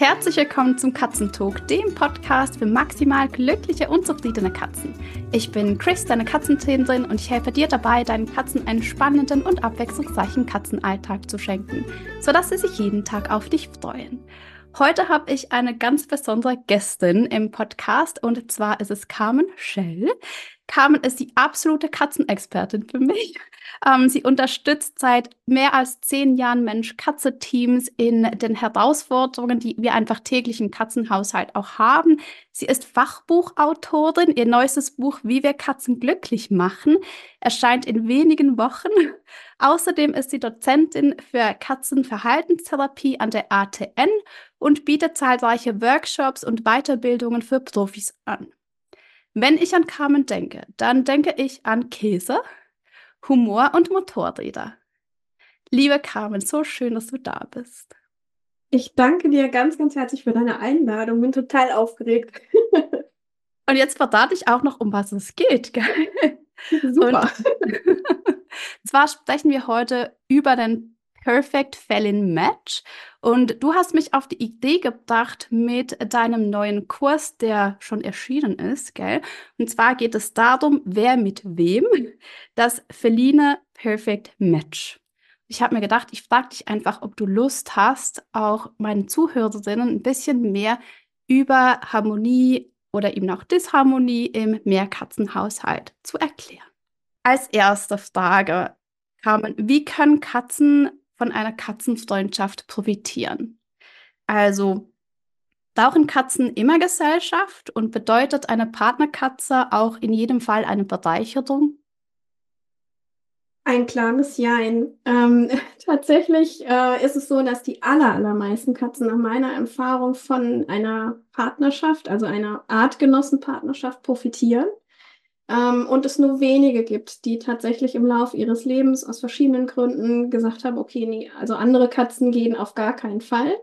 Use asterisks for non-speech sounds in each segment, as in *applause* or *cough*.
Herzlich willkommen zum Katzentalk, dem Podcast für maximal glückliche und zufriedene Katzen. Ich bin Chris, deine Katzentrainerin und ich helfe dir dabei, deinen Katzen einen spannenden und abwechslungsreichen Katzenalltag zu schenken, sodass sie sich jeden Tag auf dich freuen. Heute habe ich eine ganz besondere Gästin im Podcast und zwar ist es Carmen Schell. Carmen ist die absolute Katzenexpertin für mich. *laughs* Ähm, sie unterstützt seit mehr als zehn Jahren Mensch-Katze-Teams in den Herausforderungen, die wir einfach täglich im Katzenhaushalt auch haben. Sie ist Fachbuchautorin. Ihr neuestes Buch Wie wir Katzen glücklich machen erscheint in wenigen Wochen. *laughs* Außerdem ist sie Dozentin für Katzenverhaltenstherapie an der ATN und bietet zahlreiche Workshops und Weiterbildungen für Profis an. Wenn ich an Carmen denke, dann denke ich an Käse, Humor und Motorräder. Liebe Carmen, so schön, dass du da bist. Ich danke dir ganz, ganz herzlich für deine Einladung. Bin total aufgeregt. *laughs* und jetzt verrate ich auch noch, um was es geht. Gell? *laughs* Super. Und *laughs* zwar sprechen wir heute über den Perfect Fellin Match. Und du hast mich auf die Idee gebracht mit deinem neuen Kurs, der schon erschienen ist, gell? Und zwar geht es darum, wer mit wem das Feline Perfect Match. Ich habe mir gedacht, ich frage dich einfach, ob du Lust hast, auch meinen Zuhörerinnen ein bisschen mehr über Harmonie oder eben auch Disharmonie im Mehrkatzenhaushalt zu erklären. Als erste Frage, Carmen, wie können Katzen von einer Katzenfreundschaft profitieren. Also brauchen Katzen immer Gesellschaft und bedeutet eine Partnerkatze auch in jedem Fall eine Bereicherung? Ein klares Jein. Ähm, *laughs* tatsächlich äh, ist es so, dass die aller, allermeisten Katzen nach meiner Erfahrung von einer Partnerschaft, also einer Artgenossenpartnerschaft profitieren ähm, und es nur wenige gibt, die tatsächlich im Lauf ihres Lebens aus verschiedenen Gründen gesagt haben, okay, nee, also andere Katzen gehen auf gar keinen Fall.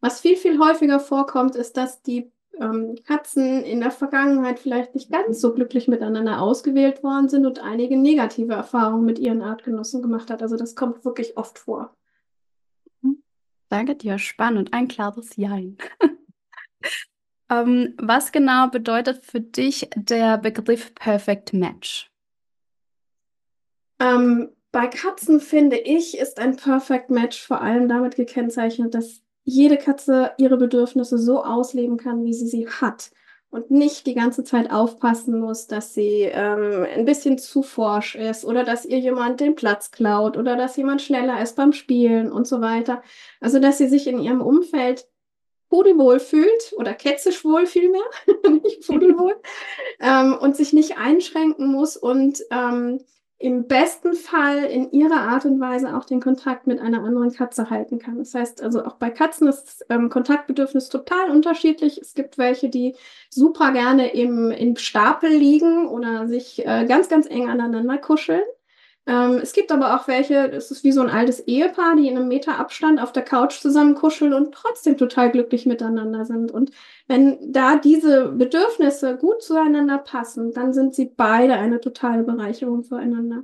Was viel, viel häufiger vorkommt, ist, dass die ähm, Katzen in der Vergangenheit vielleicht nicht ganz so glücklich miteinander ausgewählt worden sind und einige negative Erfahrungen mit ihren Artgenossen gemacht hat. Also das kommt wirklich oft vor. Danke dir, spannend. Ein klares Jein. *laughs* Ähm, was genau bedeutet für dich der Begriff Perfect Match? Ähm, bei Katzen finde ich, ist ein Perfect Match vor allem damit gekennzeichnet, dass jede Katze ihre Bedürfnisse so ausleben kann, wie sie sie hat und nicht die ganze Zeit aufpassen muss, dass sie ähm, ein bisschen zu forsch ist oder dass ihr jemand den Platz klaut oder dass jemand schneller ist beim Spielen und so weiter. Also dass sie sich in ihrem Umfeld pudelwohl fühlt oder kätzisch wohl vielmehr, *laughs* nicht pudelwohl, ähm, und sich nicht einschränken muss und ähm, im besten Fall in ihrer Art und Weise auch den Kontakt mit einer anderen Katze halten kann. Das heißt also auch bei Katzen ist ähm, Kontaktbedürfnis total unterschiedlich. Es gibt welche, die super gerne im, im Stapel liegen oder sich äh, ganz, ganz eng aneinander kuscheln. Ähm, es gibt aber auch welche, das ist wie so ein altes Ehepaar, die in einem Meter Abstand auf der Couch zusammen kuscheln und trotzdem total glücklich miteinander sind. Und wenn da diese Bedürfnisse gut zueinander passen, dann sind sie beide eine totale Bereicherung füreinander.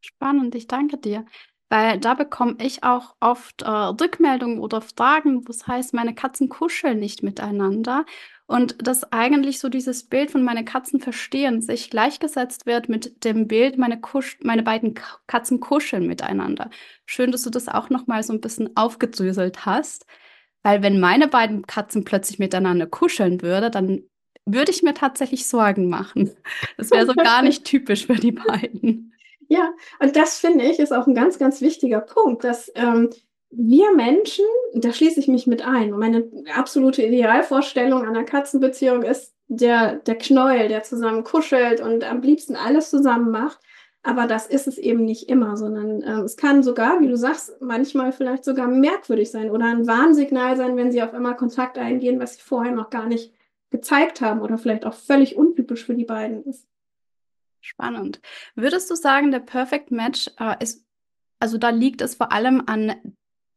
Spannend, ich danke dir. Weil da bekomme ich auch oft äh, Rückmeldungen oder Fragen, was heißt, meine Katzen kuscheln nicht miteinander. Und dass eigentlich so dieses Bild von meine Katzen verstehen sich gleichgesetzt wird mit dem Bild, meine, Kusch meine beiden Katzen kuscheln miteinander. Schön, dass du das auch nochmal so ein bisschen aufgedröselt hast. Weil wenn meine beiden Katzen plötzlich miteinander kuscheln würde, dann würde ich mir tatsächlich Sorgen machen. Das wäre so gar nicht *laughs* typisch für die beiden. Ja, und das finde ich ist auch ein ganz, ganz wichtiger Punkt, dass ähm, wir Menschen, da schließe ich mich mit ein, meine absolute Idealvorstellung einer Katzenbeziehung ist der, der Knäuel, der zusammen kuschelt und am liebsten alles zusammen macht. Aber das ist es eben nicht immer, sondern äh, es kann sogar, wie du sagst, manchmal vielleicht sogar merkwürdig sein oder ein Warnsignal sein, wenn sie auf einmal Kontakt eingehen, was sie vorher noch gar nicht gezeigt haben oder vielleicht auch völlig untypisch für die beiden ist. Spannend. Würdest du sagen, der Perfect Match äh, ist, also da liegt es vor allem an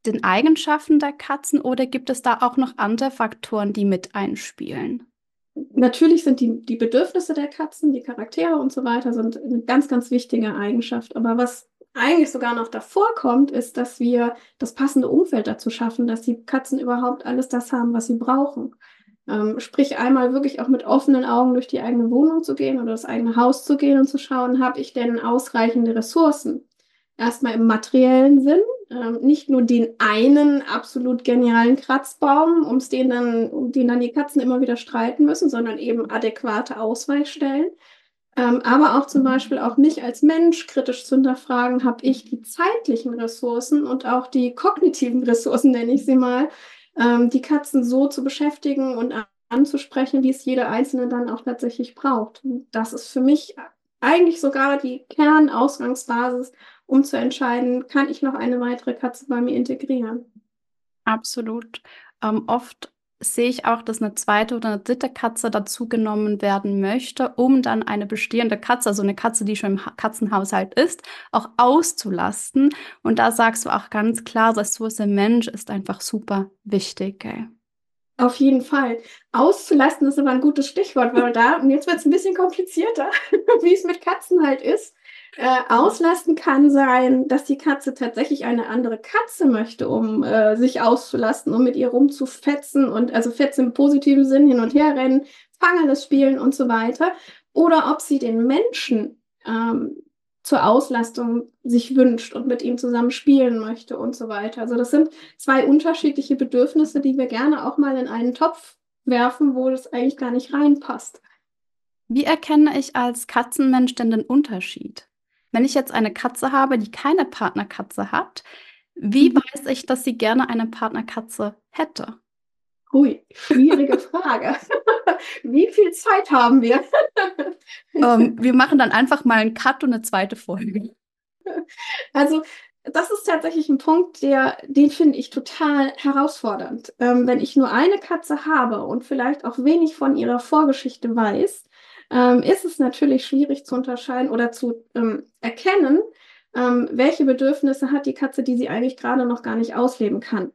den Eigenschaften der Katzen oder gibt es da auch noch andere Faktoren, die mit einspielen? Natürlich sind die, die Bedürfnisse der Katzen, die Charaktere und so weiter, sind eine ganz, ganz wichtige Eigenschaft. Aber was eigentlich sogar noch davor kommt, ist, dass wir das passende Umfeld dazu schaffen, dass die Katzen überhaupt alles das haben, was sie brauchen. Ähm, sprich, einmal wirklich auch mit offenen Augen durch die eigene Wohnung zu gehen oder das eigene Haus zu gehen und zu schauen, habe ich denn ausreichende Ressourcen? Erstmal im materiellen Sinn, ähm, nicht nur den einen absolut genialen Kratzbaum, ums den dann, um den dann die Katzen immer wieder streiten müssen, sondern eben adäquate Ausweichstellen. Ähm, aber auch zum Beispiel auch mich als Mensch kritisch zu hinterfragen, habe ich die zeitlichen Ressourcen und auch die kognitiven Ressourcen, nenne ich sie mal, ähm, die Katzen so zu beschäftigen und anzusprechen, wie es jede einzelne dann auch tatsächlich braucht. Das ist für mich eigentlich sogar die Kernausgangsbasis, um zu entscheiden, kann ich noch eine weitere Katze bei mir integrieren. Absolut. Ähm, oft sehe ich auch, dass eine zweite oder eine dritte Katze dazugenommen werden möchte, um dann eine bestehende Katze, also eine Katze, die schon im Katzenhaushalt ist, auch auszulasten. Und da sagst du auch ganz klar, Ressource Mensch ist einfach super wichtig. Ey. Auf jeden Fall. Auszulasten ist aber ein gutes Stichwort, weil da, und jetzt wird es ein bisschen komplizierter, *laughs* wie es mit Katzen halt ist. Äh, auslasten kann sein, dass die Katze tatsächlich eine andere Katze möchte, um äh, sich auszulasten, um mit ihr rumzufetzen und also fetzen im positiven Sinn hin und her rennen, Fangeles spielen und so weiter. Oder ob sie den Menschen ähm, zur Auslastung sich wünscht und mit ihm zusammen spielen möchte und so weiter. Also das sind zwei unterschiedliche Bedürfnisse, die wir gerne auch mal in einen Topf werfen, wo das eigentlich gar nicht reinpasst. Wie erkenne ich als Katzenmensch denn den Unterschied? Wenn ich jetzt eine Katze habe, die keine Partnerkatze hat, wie mhm. weiß ich, dass sie gerne eine Partnerkatze hätte? Hui, schwierige Frage. *laughs* Wie viel Zeit haben wir? um, *laughs* ähm, wir machen dann einfach mal einen Cut und eine zweite Folge. Also, das ist tatsächlich ein Punkt, der, den finde ich total herausfordernd. Ähm, wenn ich nur eine Katze habe und vielleicht auch wenig von ihrer Vorgeschichte weiß, ähm, ist es natürlich schwierig zu unterscheiden oder zu ähm, erkennen, ähm, welche Bedürfnisse hat die Katze, die sie eigentlich gerade noch gar nicht ausleben kann.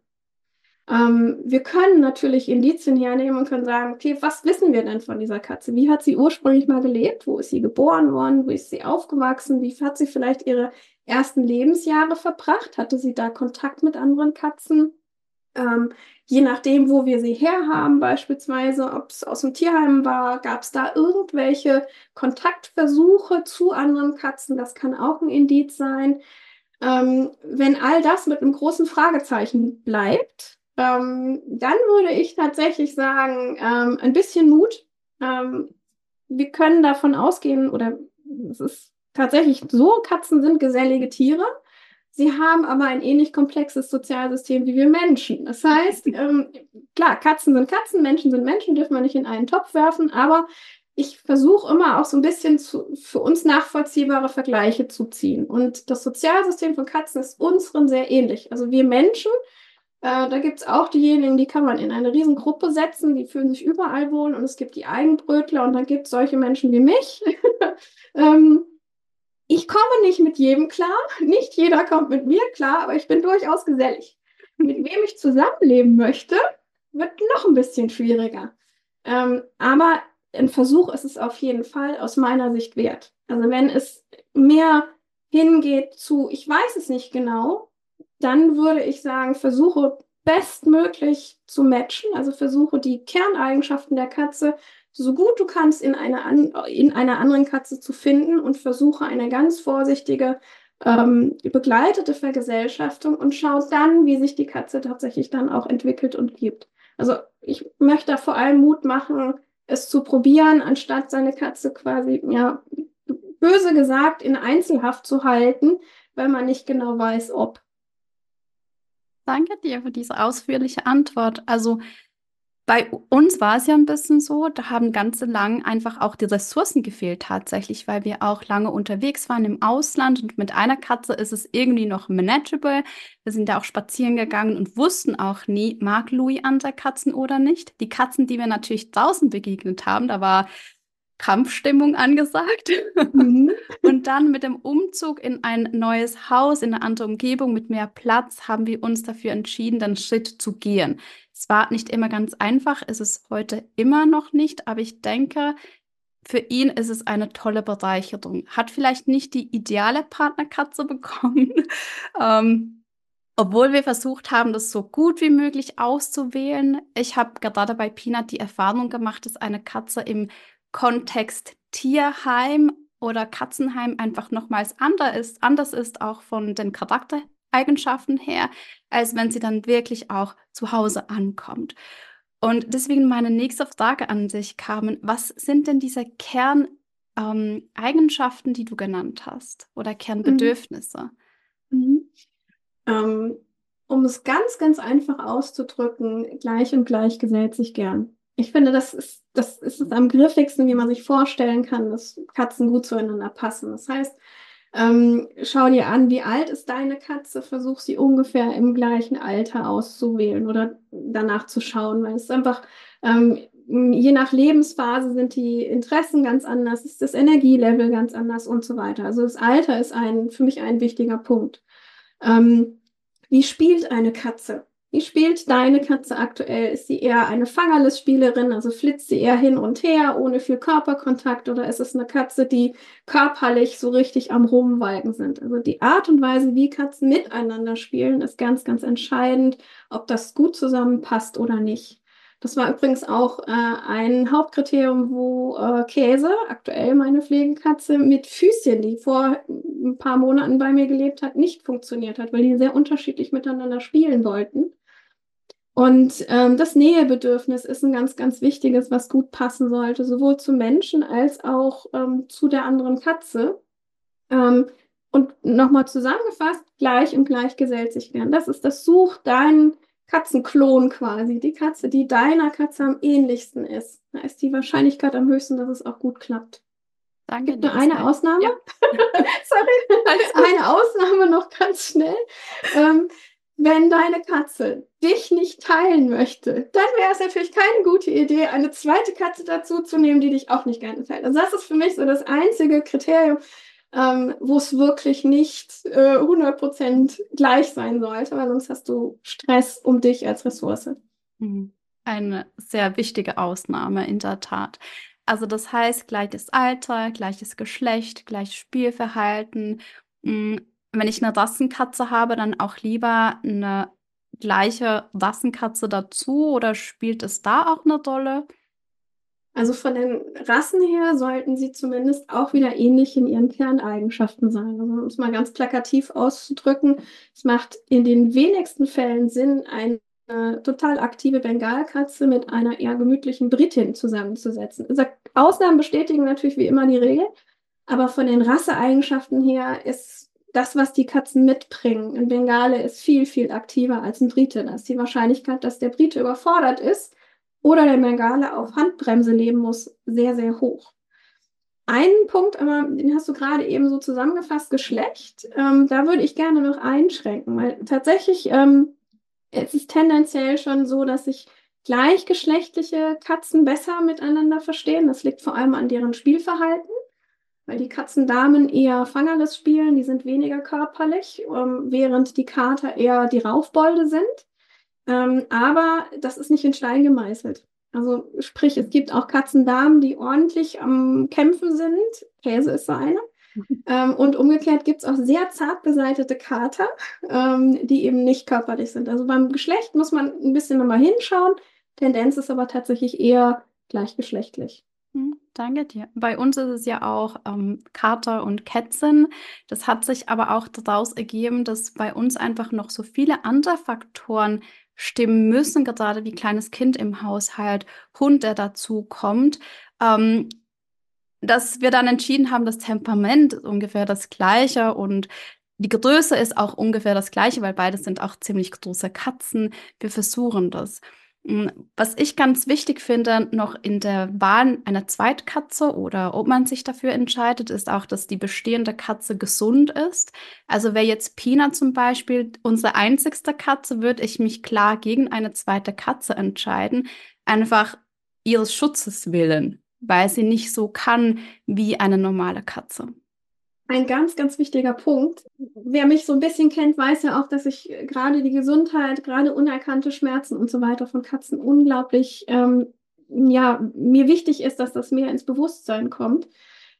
Ähm, wir können natürlich Indizien hernehmen und können sagen, okay, was wissen wir denn von dieser Katze? Wie hat sie ursprünglich mal gelebt? Wo ist sie geboren worden? Wo ist sie aufgewachsen? Wie hat sie vielleicht ihre ersten Lebensjahre verbracht? Hatte sie da Kontakt mit anderen Katzen? Ähm, je nachdem, wo wir sie herhaben, beispielsweise, ob es aus dem Tierheim war, gab es da irgendwelche Kontaktversuche zu anderen Katzen, das kann auch ein Indiz sein. Ähm, wenn all das mit einem großen Fragezeichen bleibt, ähm, dann würde ich tatsächlich sagen, ähm, ein bisschen Mut. Ähm, wir können davon ausgehen, oder es ist tatsächlich so, Katzen sind gesellige Tiere. Sie haben aber ein ähnlich komplexes Sozialsystem wie wir Menschen. Das heißt, *laughs* ähm, klar, Katzen sind Katzen, Menschen sind Menschen, dürfen wir nicht in einen Topf werfen, aber ich versuche immer auch so ein bisschen zu, für uns nachvollziehbare Vergleiche zu ziehen. Und das Sozialsystem von Katzen ist unseren sehr ähnlich. Also wir Menschen, äh, da gibt es auch diejenigen, die kann man in eine Riesengruppe setzen, die fühlen sich überall wohl und es gibt die Eigenbrötler und dann gibt es solche Menschen wie mich. *laughs* ähm, ich komme nicht mit jedem klar, nicht jeder kommt mit mir klar, aber ich bin durchaus gesellig. Mit wem ich zusammenleben möchte, wird noch ein bisschen schwieriger. Ähm, aber ein Versuch ist es auf jeden Fall aus meiner Sicht wert. Also wenn es mehr hingeht zu, ich weiß es nicht genau, dann würde ich sagen, versuche bestmöglich zu matchen, also versuche die Kerneigenschaften der Katze so gut du kannst in, eine an, in einer anderen Katze zu finden und versuche eine ganz vorsichtige, ähm, begleitete Vergesellschaftung und schau dann, wie sich die Katze tatsächlich dann auch entwickelt und gibt. Also ich möchte da vor allem Mut machen, es zu probieren, anstatt seine Katze quasi, ja, böse gesagt, in Einzelhaft zu halten, weil man nicht genau weiß, ob. Danke dir für diese ausführliche Antwort. Also bei uns war es ja ein bisschen so, da haben ganz lang einfach auch die Ressourcen gefehlt tatsächlich, weil wir auch lange unterwegs waren im Ausland und mit einer Katze ist es irgendwie noch manageable. Wir sind da auch spazieren gegangen und wussten auch nie, mag Louis andere Katzen oder nicht. Die Katzen, die wir natürlich draußen begegnet haben, da war Kampfstimmung angesagt. Mhm. *laughs* und dann mit dem Umzug in ein neues Haus, in eine andere Umgebung mit mehr Platz, haben wir uns dafür entschieden, den Schritt zu gehen. Es war nicht immer ganz einfach, ist es heute immer noch nicht, aber ich denke, für ihn ist es eine tolle Bereicherung. Hat vielleicht nicht die ideale Partnerkatze bekommen, *laughs* ähm, obwohl wir versucht haben, das so gut wie möglich auszuwählen. Ich habe gerade bei Peanut die Erfahrung gemacht, dass eine Katze im Kontext Tierheim oder Katzenheim einfach nochmals anders ist, anders ist, auch von den Charaktereigenschaften her, als wenn sie dann wirklich auch zu Hause ankommt. Und deswegen meine nächste Frage an dich, Carmen. Was sind denn diese Kerneigenschaften, ähm, die du genannt hast oder Kernbedürfnisse? Mhm. Mhm. Um es ganz, ganz einfach auszudrücken, gleich und gleich gesellt sich gern. Ich finde, das ist, das ist es am griffigsten, wie man sich vorstellen kann, dass Katzen gut zueinander passen. Das heißt, ähm, schau dir an, wie alt ist deine Katze, versuch sie ungefähr im gleichen Alter auszuwählen oder danach zu schauen, weil es einfach, ähm, je nach Lebensphase sind die Interessen ganz anders, ist das Energielevel ganz anders und so weiter. Also das Alter ist ein, für mich ein wichtiger Punkt. Ähm, wie spielt eine Katze? Wie spielt deine Katze aktuell? Ist sie eher eine Fangerless-Spielerin, also flitzt sie eher hin und her, ohne viel Körperkontakt, oder ist es eine Katze, die körperlich so richtig am Rumwalken sind? Also die Art und Weise, wie Katzen miteinander spielen, ist ganz, ganz entscheidend, ob das gut zusammenpasst oder nicht. Das war übrigens auch äh, ein Hauptkriterium, wo äh, Käse, aktuell meine Pflegekatze, mit Füßchen, die vor ein paar Monaten bei mir gelebt hat, nicht funktioniert hat, weil die sehr unterschiedlich miteinander spielen wollten. Und ähm, das Nähebedürfnis ist ein ganz, ganz wichtiges, was gut passen sollte, sowohl zum Menschen als auch ähm, zu der anderen Katze. Ähm, und nochmal zusammengefasst, gleich und gleich gesellt sich gern. Das ist das Such deinen Katzenklon quasi, die Katze, die deiner Katze am ähnlichsten ist. Da ist die Wahrscheinlichkeit am höchsten, dass es auch gut klappt. Danke. Gibt nur eine Ausnahme. Ja. *laughs* *laughs* Sorry. eine Ausnahme noch ganz schnell. Ähm, wenn deine Katze dich nicht teilen möchte, dann wäre es natürlich keine gute Idee, eine zweite Katze dazu zu nehmen, die dich auch nicht gerne teilt. Also das ist für mich so das einzige Kriterium, ähm, wo es wirklich nicht äh, 100% gleich sein sollte, weil sonst hast du Stress um dich als Ressource. Mhm. Eine sehr wichtige Ausnahme in der Tat. Also das heißt, gleiches Alter, gleiches Geschlecht, gleiches Spielverhalten. Hm, wenn ich eine Rassenkatze habe, dann auch lieber eine gleiche Rassenkatze dazu oder spielt es da auch eine Rolle? Also von den Rassen her sollten sie zumindest auch wieder ähnlich in ihren Kerneigenschaften sein. Also um es mal ganz plakativ auszudrücken, es macht in den wenigsten Fällen Sinn, eine total aktive Bengalkatze mit einer eher gemütlichen Britin zusammenzusetzen. Also Ausnahmen bestätigen natürlich wie immer die Regel, aber von den Rasseeigenschaften her ist das, was die Katzen mitbringen. Ein Bengale ist viel, viel aktiver als ein Brite. Da ist die Wahrscheinlichkeit, dass der Brite überfordert ist, oder der Bengale auf Handbremse leben muss, sehr, sehr hoch. Einen Punkt, aber den hast du gerade eben so zusammengefasst, Geschlecht. Ähm, da würde ich gerne noch einschränken, weil tatsächlich ähm, es ist tendenziell schon so, dass sich gleichgeschlechtliche Katzen besser miteinander verstehen. Das liegt vor allem an deren Spielverhalten, weil die Katzendamen eher Fangerless spielen, die sind weniger körperlich, ähm, während die Kater eher die Raufbolde sind. Ähm, aber das ist nicht in Stein gemeißelt. Also sprich, es gibt auch Katzendamen, die ordentlich am Kämpfen sind. Käse ist so eine. *laughs* ähm, und umgekehrt gibt es auch sehr zart beseitete Kater, ähm, die eben nicht körperlich sind. Also beim Geschlecht muss man ein bisschen nochmal hinschauen. Tendenz ist aber tatsächlich eher gleichgeschlechtlich. Hm, danke dir. Bei uns ist es ja auch ähm, Kater und Kätzchen. Das hat sich aber auch daraus ergeben, dass bei uns einfach noch so viele andere Faktoren stimmen müssen, gerade wie kleines Kind im Haushalt, Hund, der dazu kommt, ähm, dass wir dann entschieden haben, das Temperament ist ungefähr das gleiche und die Größe ist auch ungefähr das gleiche, weil beide sind auch ziemlich große Katzen. Wir versuchen das. Hm, was ich ganz wichtig finde, noch in der Wahl einer Zweitkatze oder ob man sich dafür entscheidet, ist auch, dass die bestehende Katze gesund ist. Also wäre jetzt Pina zum Beispiel unsere einzigste Katze, würde ich mich klar gegen eine zweite Katze entscheiden, einfach ihres Schutzes willen, weil sie nicht so kann wie eine normale Katze. Ein ganz, ganz wichtiger Punkt. Wer mich so ein bisschen kennt, weiß ja auch, dass ich gerade die Gesundheit, gerade unerkannte Schmerzen und so weiter von Katzen unglaublich ähm, ja, mir wichtig ist, dass das mehr ins Bewusstsein kommt.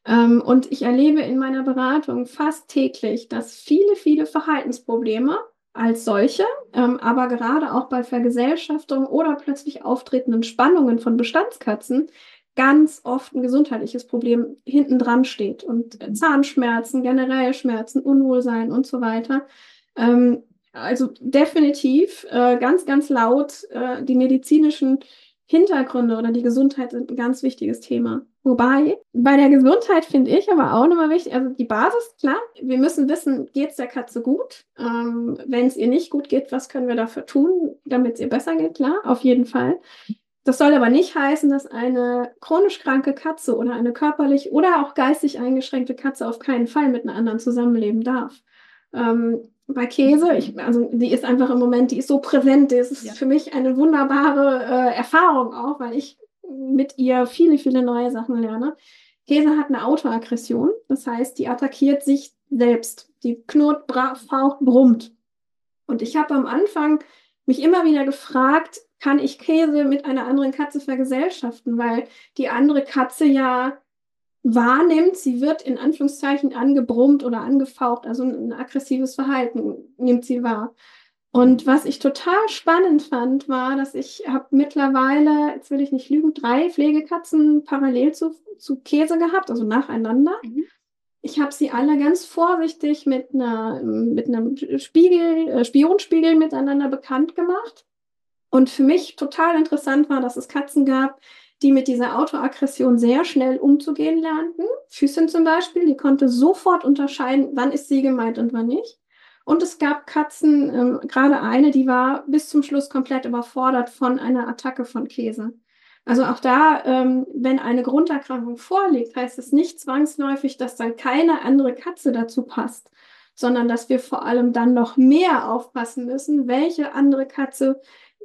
Ähm, und ich erlebe in meiner Beratung fast täglich, dass viele, viele Verhaltensprobleme als solche, ähm, aber gerade auch bei Vergesellschaftung oder plötzlich auftretenden Spannungen von Bestandskatzen ganz oft ein gesundheitliches Problem hinten dran steht und Zahnschmerzen, generell Schmerzen, Unwohlsein und so weiter. Ähm, also definitiv äh, ganz, ganz laut äh, die medizinischen Hintergründe oder die Gesundheit sind ein ganz wichtiges Thema. Wobei, bei der Gesundheit finde ich aber auch nochmal wichtig, also die Basis, klar, wir müssen wissen, geht es der Katze gut? Ähm, Wenn es ihr nicht gut geht, was können wir dafür tun, damit es ihr besser geht? Klar, auf jeden Fall. Das soll aber nicht heißen, dass eine chronisch kranke Katze oder eine körperlich oder auch geistig eingeschränkte Katze auf keinen Fall mit einer anderen zusammenleben darf. Ähm, bei Käse, ich, also die ist einfach im Moment, die ist so präsent, das ist ja. für mich eine wunderbare äh, Erfahrung auch, weil ich mit ihr viele, viele neue Sachen lerne. Käse hat eine Autoaggression, das heißt, die attackiert sich selbst. Die knurrt, faucht, brummt. Und ich habe am Anfang mich immer wieder gefragt, kann ich Käse mit einer anderen Katze vergesellschaften, weil die andere Katze ja wahrnimmt, sie wird in Anführungszeichen angebrummt oder angefaucht, also ein aggressives Verhalten nimmt sie wahr. Und was ich total spannend fand, war, dass ich habe mittlerweile, jetzt will ich nicht lügen, drei Pflegekatzen parallel zu, zu Käse gehabt, also nacheinander. Mhm. Ich habe sie alle ganz vorsichtig mit, einer, mit einem Spiegel, äh, Spionspiegel miteinander bekannt gemacht. Und für mich total interessant war, dass es Katzen gab, die mit dieser Autoaggression sehr schnell umzugehen lernten. Füßchen zum Beispiel, die konnte sofort unterscheiden, wann ist sie gemeint und wann nicht. Und es gab Katzen, ähm, gerade eine, die war bis zum Schluss komplett überfordert von einer Attacke von Käse. Also auch da, ähm, wenn eine Grunderkrankung vorliegt, heißt es nicht zwangsläufig, dass dann keine andere Katze dazu passt, sondern dass wir vor allem dann noch mehr aufpassen müssen, welche andere Katze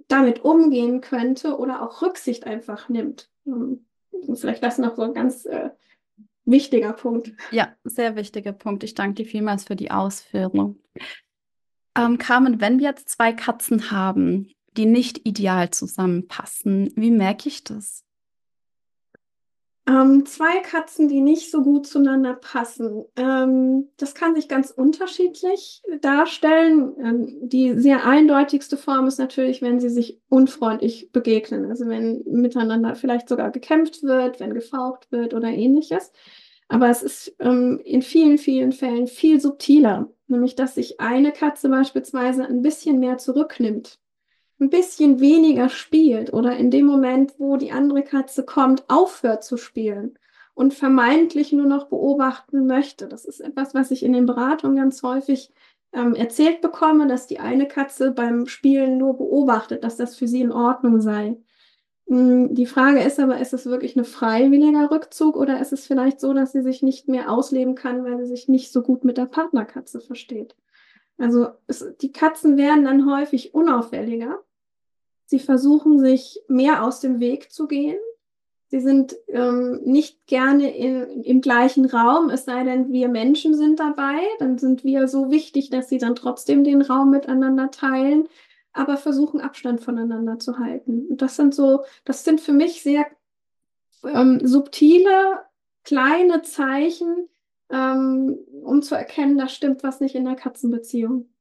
damit umgehen könnte oder auch Rücksicht einfach nimmt. Ähm, vielleicht das noch so ein ganz äh, wichtiger Punkt. Ja, sehr wichtiger Punkt. Ich danke dir vielmals für die Ausführung. Ähm, Carmen, wenn wir jetzt zwei Katzen haben, die nicht ideal zusammenpassen, wie merke ich das? Ähm, zwei Katzen, die nicht so gut zueinander passen. Ähm, das kann sich ganz unterschiedlich darstellen. Ähm, die sehr eindeutigste Form ist natürlich, wenn sie sich unfreundlich begegnen. Also wenn miteinander vielleicht sogar gekämpft wird, wenn gefaucht wird oder ähnliches. Aber es ist ähm, in vielen, vielen Fällen viel subtiler. Nämlich, dass sich eine Katze beispielsweise ein bisschen mehr zurücknimmt ein bisschen weniger spielt oder in dem Moment, wo die andere Katze kommt, aufhört zu spielen und vermeintlich nur noch beobachten möchte. Das ist etwas, was ich in den Beratungen ganz häufig ähm, erzählt bekomme, dass die eine Katze beim Spielen nur beobachtet, dass das für sie in Ordnung sei. Hm, die Frage ist aber, ist es wirklich ein freiwilliger Rückzug oder ist es vielleicht so, dass sie sich nicht mehr ausleben kann, weil sie sich nicht so gut mit der Partnerkatze versteht? Also es, die Katzen werden dann häufig unauffälliger Sie versuchen sich mehr aus dem Weg zu gehen. Sie sind ähm, nicht gerne in, im gleichen Raum, es sei denn, wir Menschen sind dabei. Dann sind wir so wichtig, dass sie dann trotzdem den Raum miteinander teilen, aber versuchen Abstand voneinander zu halten. Und das sind so, das sind für mich sehr ähm, subtile, kleine Zeichen, ähm, um zu erkennen, da stimmt was nicht in der Katzenbeziehung.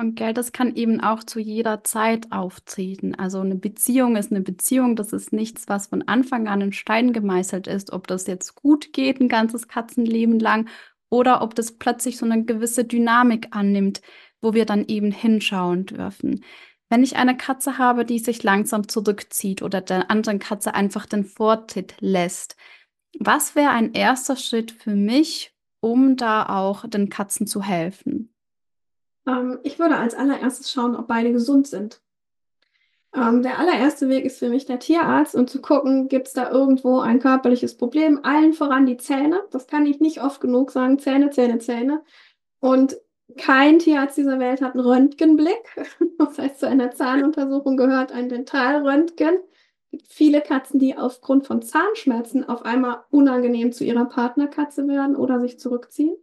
Und Geld, das kann eben auch zu jeder Zeit auftreten. Also eine Beziehung ist eine Beziehung, das ist nichts, was von Anfang an in Stein gemeißelt ist, ob das jetzt gut geht, ein ganzes Katzenleben lang, oder ob das plötzlich so eine gewisse Dynamik annimmt, wo wir dann eben hinschauen dürfen. Wenn ich eine Katze habe, die sich langsam zurückzieht oder der anderen Katze einfach den Vortritt lässt, was wäre ein erster Schritt für mich, um da auch den Katzen zu helfen? Ähm, ich würde als allererstes schauen, ob beide gesund sind. Ähm, der allererste Weg ist für mich der Tierarzt und zu gucken, gibt es da irgendwo ein körperliches Problem. Allen voran die Zähne. Das kann ich nicht oft genug sagen. Zähne, Zähne, Zähne. Und kein Tierarzt dieser Welt hat einen Röntgenblick. *laughs* Das heißt, zu einer Zahnuntersuchung gehört ein Dentalröntgen. Es gibt viele Katzen, die aufgrund von Zahnschmerzen auf einmal unangenehm zu ihrer Partnerkatze werden oder sich zurückziehen.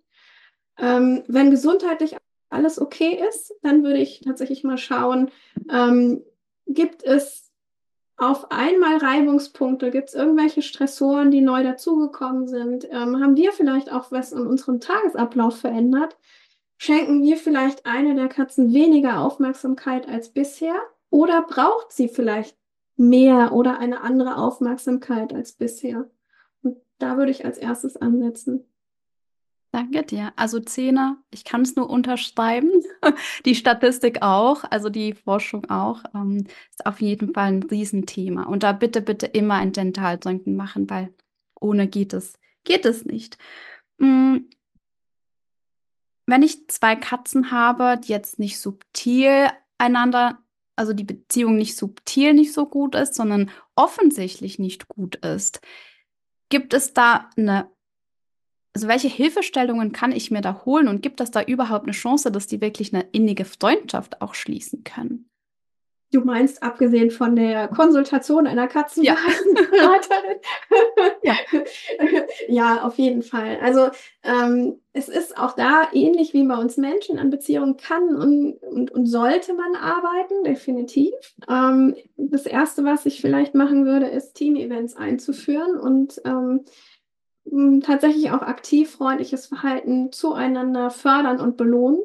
Ähm, wenn gesundheitlich alles okay ist, dann würde ich tatsächlich mal schauen, ähm, gibt es auf einmal Reibungspunkte? Gibt es irgendwelche Stressoren, die neu dazugekommen sind? Ähm, haben wir vielleicht auch was in unserem Tagesablauf verändert? Schenken wir vielleicht einer der Katzen weniger Aufmerksamkeit als bisher? Oder braucht sie vielleicht mehr oder eine andere Aufmerksamkeit als bisher? Und da würde ich als erstes ansetzen. Danke dir. Also Zähne, ich kann es nur unterschreiben. *laughs* Die Statistik auch, also die Forschung auch, ähm, ist auf jeden Fall ein Riesenthema. Und da bitte, bitte immer ein Dentaltränken machen, weil ohne geht es, geht es nicht. Mhm. Wenn ich zwei Katzen habe, die jetzt nicht subtil einander, also die Beziehung nicht subtil nicht so gut ist, sondern offensichtlich nicht gut ist, gibt es da eine also welche Hilfestellungen kann ich mir da holen und gibt es da überhaupt eine Chance, dass die wirklich eine innige Freundschaft auch schließen können? Du meinst, abgesehen von der Konsultation einer Katzenberaterin? *laughs* Ja. ja. ja, auf jeden Fall. Also ähm, es ist auch da ähnlich wie bei uns Menschen an Beziehungen kann und, und, und sollte man arbeiten, definitiv. Ähm, das Erste, was ich vielleicht machen würde, ist Team-Events einzuführen und ähm, tatsächlich auch aktiv freundliches Verhalten zueinander fördern und belohnen.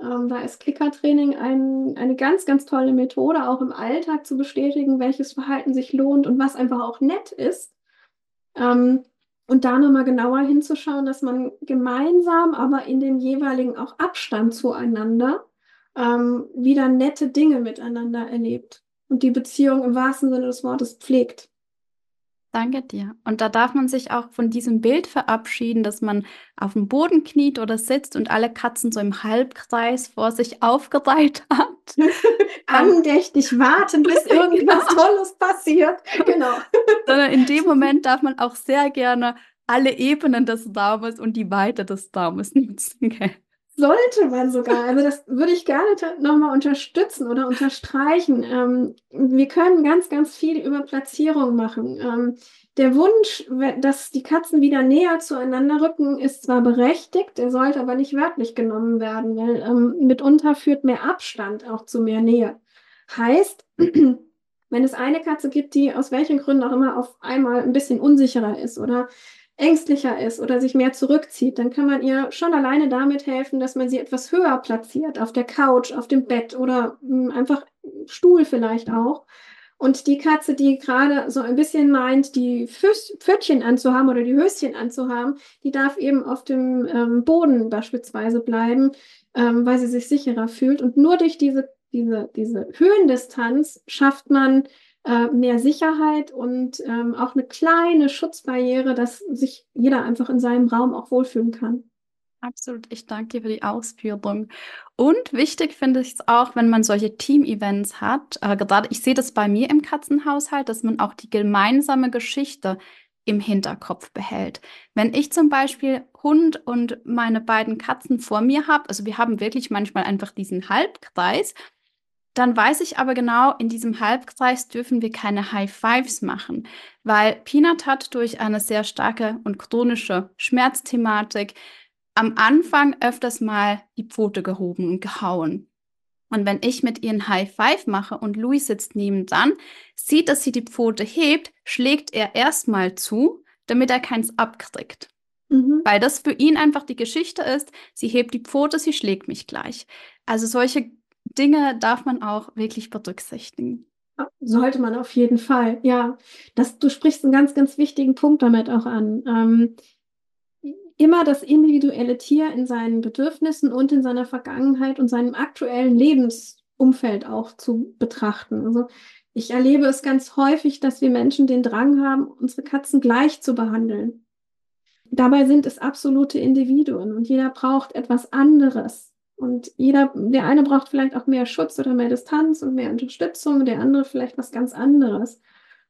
Ähm, da ist Klickertraining ein, eine ganz, ganz tolle Methode, auch im Alltag zu bestätigen, welches Verhalten sich lohnt und was einfach auch nett ist. Ähm, und da nochmal genauer hinzuschauen, dass man gemeinsam, aber in dem jeweiligen auch Abstand zueinander ähm, wieder nette Dinge miteinander erlebt und die Beziehung im wahrsten Sinne des Wortes pflegt. Danke dir. Und da darf man sich auch von diesem Bild verabschieden, dass man auf dem Boden kniet oder sitzt und alle Katzen so im Halbkreis vor sich *laughs* aufgereiht hat. *laughs* Andächtig warten, bis *laughs* irgendwas genau. Tolles passiert. Genau. Sondern in dem Moment darf man auch sehr gerne alle Ebenen des Raumes und die Weite des Raumes nutzen. Sollte man sogar. Also das würde ich gerne nochmal unterstützen oder unterstreichen. Ähm, wir können ganz, ganz viel über Platzierung machen. Ähm, der Wunsch, dass die Katzen wieder näher zueinander rücken, ist zwar berechtigt, der sollte aber nicht wörtlich genommen werden, weil ähm, mitunter führt mehr Abstand auch zu mehr Nähe. Heißt, *clears throat* wenn es eine Katze gibt, die aus welchen Gründen auch immer auf einmal ein bisschen unsicherer ist oder ängstlicher ist oder sich mehr zurückzieht, dann kann man ihr schon alleine damit helfen, dass man sie etwas höher platziert, auf der Couch, auf dem Bett oder hm, einfach Stuhl vielleicht auch. Und die Katze, die gerade so ein bisschen meint, die Füß Pfötchen anzuhaben oder die Höschen anzuhaben, die darf eben auf dem ähm, Boden beispielsweise bleiben, ähm, weil sie sich sicherer fühlt. Und nur durch diese, diese, diese Höhendistanz schafft man äh, mehr Sicherheit und ähm, auch eine kleine Schutzbarriere, dass sich jeder einfach in seinem Raum auch wohlfühlen kann. Absolut, ich danke dir für die Ausführung. Und wichtig finde ich es auch, wenn man solche Team-Events hat, äh, gerade ich sehe das bei mir im Katzenhaushalt, dass man auch die gemeinsame Geschichte im Hinterkopf behält. Wenn ich zum Beispiel Hund und meine beiden Katzen vor mir habe, also wir haben wirklich manchmal einfach diesen Halbkreis dann weiß ich aber genau, in diesem Halbkreis dürfen wir keine High Fives machen, weil Peanut hat durch eine sehr starke und chronische Schmerzthematik am Anfang öfters mal die Pfote gehoben und gehauen. Und wenn ich mit ihr ein High Five mache und Louis sitzt nebenan, sieht, dass sie die Pfote hebt, schlägt er erstmal zu, damit er keins abkriegt. Mhm. Weil das für ihn einfach die Geschichte ist, sie hebt die Pfote, sie schlägt mich gleich. Also solche Dinge darf man auch wirklich berücksichtigen. Sollte man auf jeden Fall, ja. Das, du sprichst einen ganz, ganz wichtigen Punkt damit auch an. Ähm, immer das individuelle Tier in seinen Bedürfnissen und in seiner Vergangenheit und seinem aktuellen Lebensumfeld auch zu betrachten. Also ich erlebe es ganz häufig, dass wir Menschen den Drang haben, unsere Katzen gleich zu behandeln. Dabei sind es absolute Individuen und jeder braucht etwas anderes. Und jeder, der eine braucht vielleicht auch mehr Schutz oder mehr Distanz und mehr Unterstützung, der andere vielleicht was ganz anderes.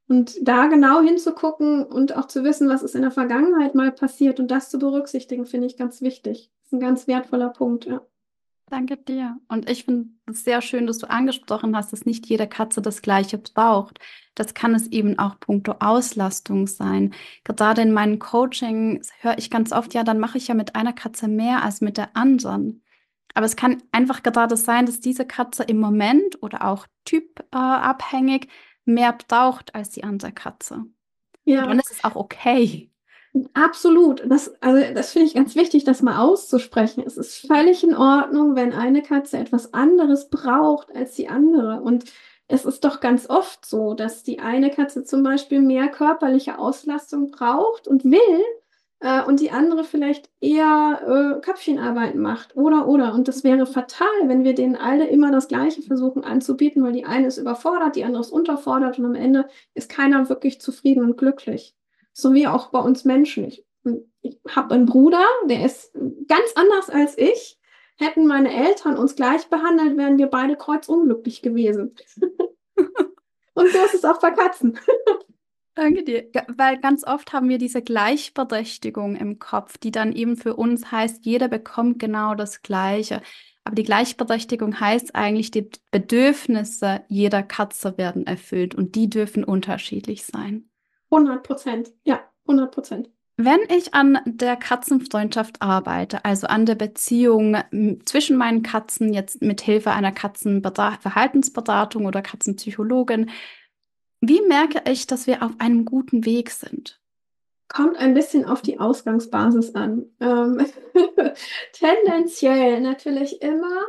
Und da genau hinzugucken und auch zu wissen, was ist in der Vergangenheit mal passiert und das zu berücksichtigen, finde ich ganz wichtig. Das ist ein ganz wertvoller Punkt, ja. Danke dir. Und ich finde es sehr schön, dass du angesprochen hast, dass nicht jede Katze das Gleiche braucht. Das kann es eben auch puncto Auslastung sein. Gerade in meinen Coachings höre ich ganz oft, ja, dann mache ich ja mit einer Katze mehr als mit der anderen. Aber es kann einfach gerade sein, dass diese Katze im Moment oder auch typabhängig mehr braucht als die andere Katze. Ja. Und dann ist es auch okay. Absolut. Das, also das finde ich ganz wichtig, das mal auszusprechen. Es ist völlig in Ordnung, wenn eine Katze etwas anderes braucht als die andere. Und es ist doch ganz oft so, dass die eine Katze zum Beispiel mehr körperliche Auslastung braucht und will äh, und die andere vielleicht eher äh, Köpfchenarbeit macht oder oder. Und das wäre fatal, wenn wir denen alle immer das Gleiche versuchen anzubieten, weil die eine ist überfordert, die andere ist unterfordert und am Ende ist keiner wirklich zufrieden und glücklich. So wie auch bei uns Menschen. Ich, ich habe einen Bruder, der ist ganz anders als ich. Hätten meine Eltern uns gleich behandelt, wären wir beide kreuzunglücklich gewesen. *laughs* und so ist es auch bei Katzen. Danke dir. Weil ganz oft haben wir diese Gleichberechtigung im Kopf, die dann eben für uns heißt, jeder bekommt genau das Gleiche. Aber die Gleichberechtigung heißt eigentlich, die Bedürfnisse jeder Katze werden erfüllt und die dürfen unterschiedlich sein. 100 Prozent, ja, 100 Prozent. Wenn ich an der Katzenfreundschaft arbeite, also an der Beziehung zwischen meinen Katzen, jetzt mit Hilfe einer Katzenverhaltensberatung oder Katzenpsychologin, wie merke ich, dass wir auf einem guten Weg sind? Kommt ein bisschen auf die Ausgangsbasis an. Ähm, *laughs* tendenziell natürlich immer,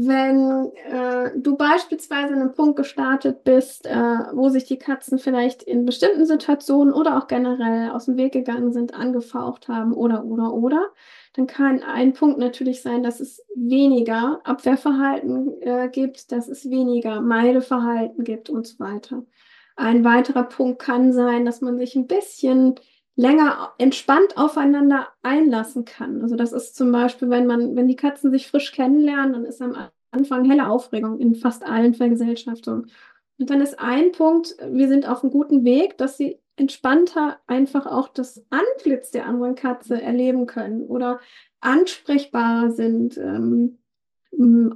wenn äh, du beispielsweise an einem Punkt gestartet bist, äh, wo sich die Katzen vielleicht in bestimmten Situationen oder auch generell aus dem Weg gegangen sind, angefaucht haben oder oder oder, dann kann ein Punkt natürlich sein, dass es weniger Abwehrverhalten äh, gibt, dass es weniger Meideverhalten gibt und so weiter. Ein weiterer Punkt kann sein, dass man sich ein bisschen länger entspannt aufeinander einlassen kann. Also das ist zum Beispiel, wenn man, wenn die Katzen sich frisch kennenlernen, dann ist am Anfang helle Aufregung in fast allen Vergesellschaftungen. Und dann ist ein Punkt, wir sind auf einem guten Weg, dass sie entspannter einfach auch das Antlitz der anderen Katze erleben können oder ansprechbarer sind. Ähm,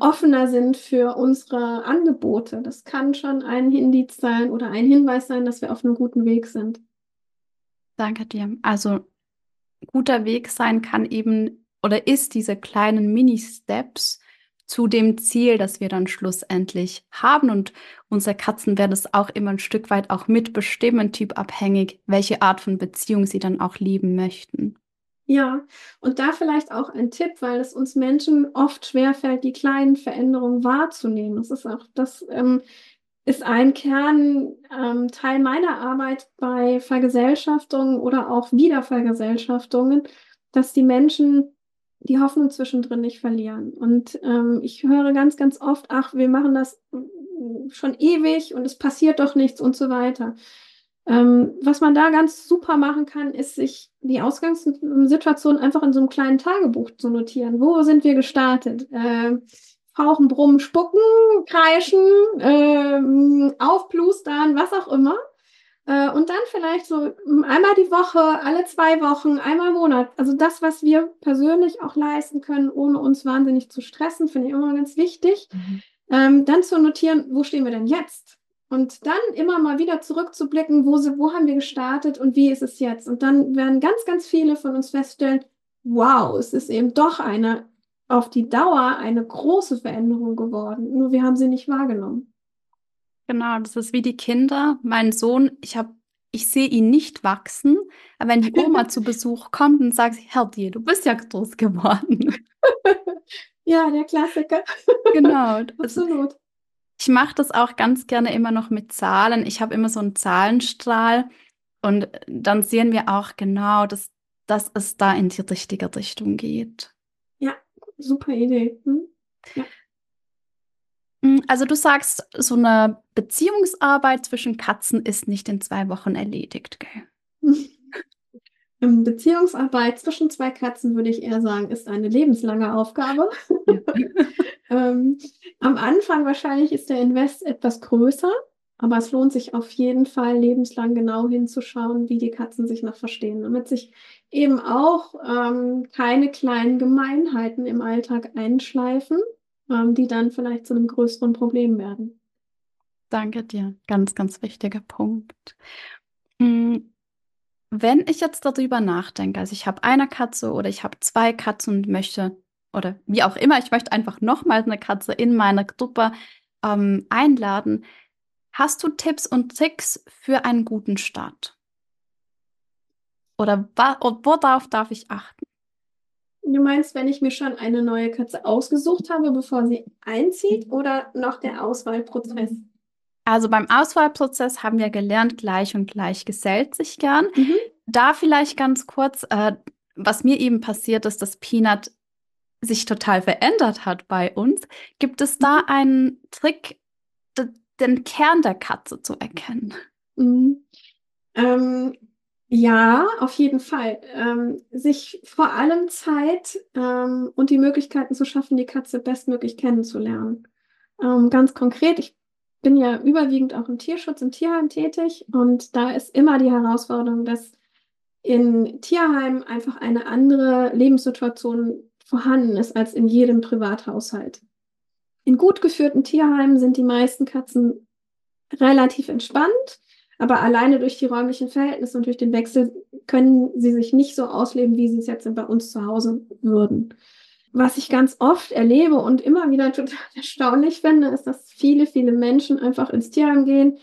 offener sind für unsere Angebote. Das kann schon ein Indiz sein oder ein Hinweis sein, dass wir auf einem guten Weg sind. Danke dir. Also guter Weg sein kann eben oder ist diese kleinen Mini-Steps zu dem Ziel, das wir dann schlussendlich haben. Und unsere Katzen werden es auch immer ein Stück weit auch mitbestimmen, typabhängig, welche Art von Beziehung sie dann auch leben möchten. Ja, und da vielleicht auch ein Tipp, weil es uns Menschen oft schwerfällt, die kleinen Veränderungen wahrzunehmen. Das ist auch, das ähm, ist ein Kernteil ähm, meiner Arbeit bei Vergesellschaftungen oder auch Wiedervergesellschaftungen, dass die Menschen die Hoffnung zwischendrin nicht verlieren. Und ähm, ich höre ganz, ganz oft, ach, wir machen das schon ewig und es passiert doch nichts und so weiter. Ähm, was man da ganz super machen kann, ist sich die Ausgangssituation einfach in so einem kleinen Tagebuch zu notieren. Wo sind wir gestartet? Äh, fauchen, brummen, spucken, kreischen, äh, aufplustern, was auch immer. Äh, und dann vielleicht so einmal die Woche, alle zwei Wochen, einmal im Monat. Also das, was wir persönlich auch leisten können, ohne uns wahnsinnig zu stressen, finde ich immer ganz wichtig. Mhm. Ähm, dann zu notieren, wo stehen wir denn jetzt? Und dann immer mal wieder zurückzublicken, wo, wo haben wir gestartet und wie ist es jetzt? Und dann werden ganz, ganz viele von uns feststellen, wow, es ist eben doch eine auf die Dauer eine große Veränderung geworden. Nur wir haben sie nicht wahrgenommen. Genau, das ist wie die Kinder. Mein Sohn, ich habe, ich sehe ihn nicht wachsen, aber wenn die Oma *laughs* zu Besuch kommt und sagt, Herr dir, du bist ja groß geworden. *laughs* ja, der Klassiker. Genau, *laughs* absolut. Ich mache das auch ganz gerne immer noch mit Zahlen. Ich habe immer so einen Zahlenstrahl und dann sehen wir auch genau, dass, dass es da in die richtige Richtung geht. Ja, super Idee. Hm? Ja. Hm, also du sagst, so eine Beziehungsarbeit zwischen Katzen ist nicht in zwei Wochen erledigt, gell? Beziehungsarbeit zwischen zwei Katzen, würde ich eher sagen, ist eine lebenslange Aufgabe. Ja. *laughs* ähm, am Anfang wahrscheinlich ist der Invest etwas größer, aber es lohnt sich auf jeden Fall, lebenslang genau hinzuschauen, wie die Katzen sich noch verstehen, damit sich eben auch ähm, keine kleinen Gemeinheiten im Alltag einschleifen, ähm, die dann vielleicht zu einem größeren Problem werden. Danke dir. Ganz, ganz wichtiger Punkt. Hm. Wenn ich jetzt darüber nachdenke, also ich habe eine Katze oder ich habe zwei Katzen und möchte, oder wie auch immer, ich möchte einfach nochmal eine Katze in meine Gruppe ähm, einladen, Hast du Tipps und Tricks für einen guten Start? Oder worauf darf ich achten? Du meinst, wenn ich mir schon eine neue Katze ausgesucht habe, bevor sie einzieht, oder noch der Auswahlprozess? Also beim Auswahlprozess haben wir gelernt, gleich und gleich gesellt sich gern. Mhm. Da vielleicht ganz kurz, äh, was mir eben passiert ist, dass Peanut sich total verändert hat bei uns. Gibt es da mhm. einen Trick, den Kern der Katze zu erkennen? Mhm. Ähm, ja, auf jeden Fall. Ähm, sich vor allem Zeit ähm, und die Möglichkeiten zu schaffen, die Katze bestmöglich kennenzulernen. Ähm, ganz konkret, ich bin ja überwiegend auch im Tierschutz, im Tierheim tätig und da ist immer die Herausforderung, dass in Tierheimen einfach eine andere Lebenssituation vorhanden ist als in jedem Privathaushalt. In gut geführten Tierheimen sind die meisten Katzen relativ entspannt, aber alleine durch die räumlichen Verhältnisse und durch den Wechsel können sie sich nicht so ausleben, wie sie es jetzt bei uns zu Hause würden. Was ich ganz oft erlebe und immer wieder *laughs* total erstaunlich finde, ist, dass viele, viele Menschen einfach ins Tierheim gehen,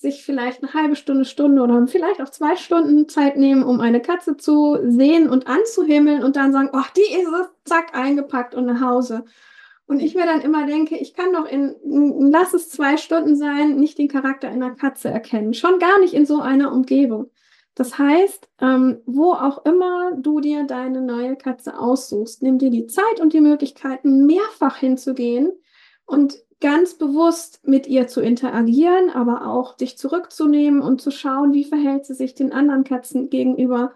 sich vielleicht eine halbe Stunde, Stunde oder vielleicht auch zwei Stunden Zeit nehmen, um eine Katze zu sehen und anzuhimmeln und dann sagen, ach, die ist es, zack, eingepackt und nach Hause. Und ich mir dann immer denke, ich kann doch in, lass es zwei Stunden sein, nicht den Charakter einer Katze erkennen. Schon gar nicht in so einer Umgebung. Das heißt, ähm, wo auch immer du dir deine neue Katze aussuchst, nimm dir die Zeit und die Möglichkeiten, mehrfach hinzugehen und ganz bewusst mit ihr zu interagieren, aber auch dich zurückzunehmen und zu schauen, wie verhält sie sich den anderen Katzen gegenüber.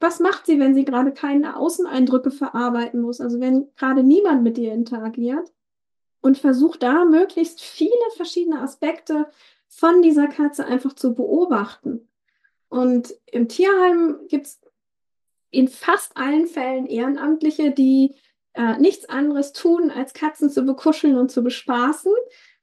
Was macht sie, wenn sie gerade keine Außeneindrücke verarbeiten muss? Also wenn gerade niemand mit ihr interagiert und versucht da möglichst viele verschiedene Aspekte von dieser Katze einfach zu beobachten. Und im Tierheim gibt es in fast allen Fällen Ehrenamtliche, die äh, nichts anderes tun, als Katzen zu bekuscheln und zu bespaßen.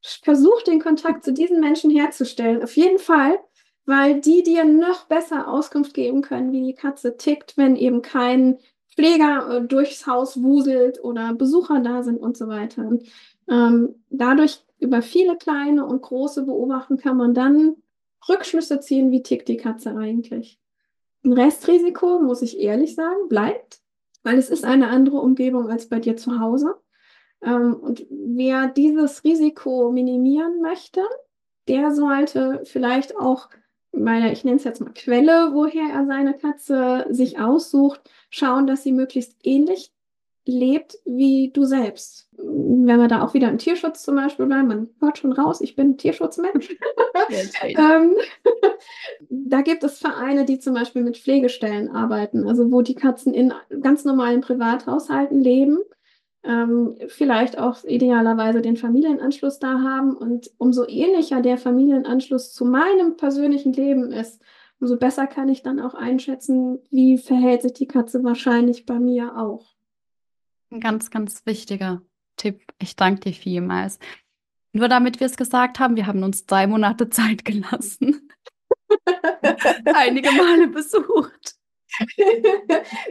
Versuch den Kontakt zu diesen Menschen herzustellen. Auf jeden Fall, weil die dir noch besser Auskunft geben können, wie die Katze tickt, wenn eben kein Pfleger äh, durchs Haus wuselt oder Besucher da sind und so weiter. Ähm, dadurch über viele kleine und große beobachten kann man dann Rückschlüsse ziehen, wie tickt die Katze eigentlich. Ein Restrisiko, muss ich ehrlich sagen, bleibt weil es ist eine andere Umgebung als bei dir zu Hause. Ähm, und wer dieses Risiko minimieren möchte, der sollte vielleicht auch meine, ich nenne es jetzt mal Quelle, woher er seine Katze sich aussucht, schauen, dass sie möglichst ähnlich lebt wie du selbst. Wenn wir da auch wieder im Tierschutz zum Beispiel bleiben, man hört schon raus, ich bin Tierschutzmensch. ähm, *laughs* da gibt es Vereine, die zum Beispiel mit Pflegestellen arbeiten, also wo die Katzen in ganz normalen Privathaushalten leben, ähm, vielleicht auch idealerweise den Familienanschluss da haben. Und umso ähnlicher der Familienanschluss zu meinem persönlichen Leben ist, umso besser kann ich dann auch einschätzen, wie verhält sich die Katze wahrscheinlich bei mir auch. Ein ganz, ganz wichtiger Tipp. Ich danke dir vielmals. Nur damit wir es gesagt haben, wir haben uns drei Monate *laughs* Zeit gelassen. *laughs* Einige Male besucht.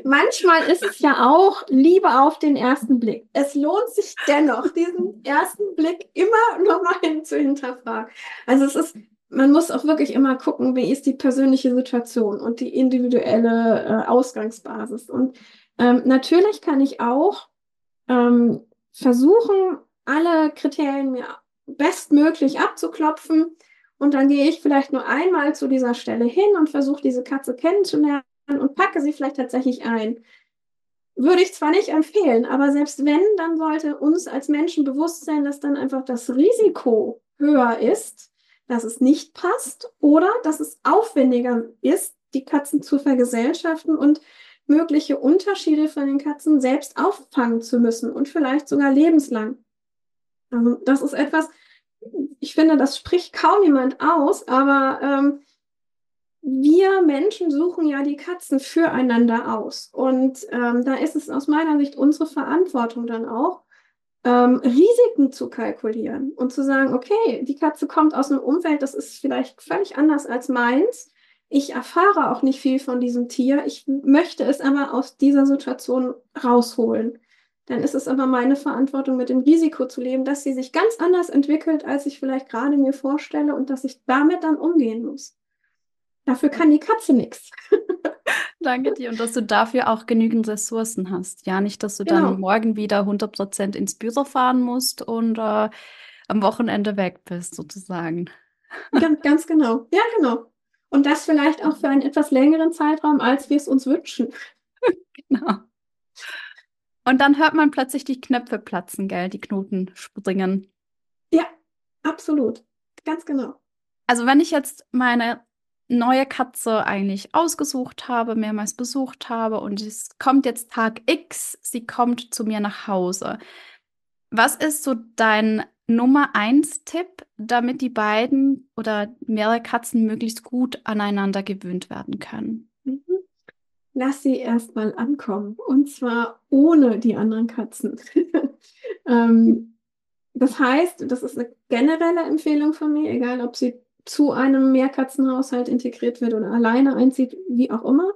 Manchmal ist es ja auch Liebe auf den ersten Blick. Es lohnt sich dennoch, diesen ersten Blick immer nochmal hin zu hinterfragen. Also es ist, man muss auch wirklich immer gucken, wie ist die persönliche Situation und die individuelle äh, Ausgangsbasis. Und ähm, natürlich kann ich auch ähm, versuchen, alle Kriterien mir bestmöglich abzuklopfen. Und dann gehe ich vielleicht nur einmal zu dieser Stelle hin und versuche diese Katze kennenzulernen und packe sie vielleicht tatsächlich ein. Würde ich zwar nicht empfehlen, aber selbst wenn, dann sollte uns als Menschen bewusst sein, dass dann einfach das Risiko höher ist, dass es nicht passt oder dass es aufwendiger ist, die Katzen zu vergesellschaften und mögliche Unterschiede von den Katzen selbst auffangen zu müssen und vielleicht sogar lebenslang. Also das ist etwas, ich finde, das spricht kaum jemand aus, aber ähm, wir Menschen suchen ja die Katzen füreinander aus. Und ähm, da ist es aus meiner Sicht unsere Verantwortung dann auch, ähm, Risiken zu kalkulieren und zu sagen, okay, die Katze kommt aus einem Umfeld, das ist vielleicht völlig anders als meins. Ich erfahre auch nicht viel von diesem Tier. Ich möchte es aber aus dieser Situation rausholen. dann ist es aber meine Verantwortung, mit dem Risiko zu leben, dass sie sich ganz anders entwickelt, als ich vielleicht gerade mir vorstelle und dass ich damit dann umgehen muss. Dafür kann die Katze nichts. *laughs* Danke dir und dass du dafür auch genügend Ressourcen hast. Ja, nicht, dass du genau. dann morgen wieder 100% ins Büro fahren musst und äh, am Wochenende weg bist, sozusagen. Ganz, ganz genau. Ja, genau. Und das vielleicht auch für einen etwas längeren Zeitraum, als wir es uns wünschen. *laughs* genau. Und dann hört man plötzlich die Knöpfe platzen, gell, die Knoten springen. Ja, absolut. Ganz genau. Also wenn ich jetzt meine neue Katze eigentlich ausgesucht habe, mehrmals besucht habe und es kommt jetzt Tag X, sie kommt zu mir nach Hause. Was ist so dein Nummer eins Tipp, damit die beiden oder mehrere Katzen möglichst gut aneinander gewöhnt werden können? Mhm. Lass sie erstmal ankommen und zwar ohne die anderen Katzen. *laughs* ähm, das heißt, das ist eine generelle Empfehlung von mir, egal ob sie zu einem Mehrkatzenhaushalt integriert wird oder alleine einzieht, wie auch immer.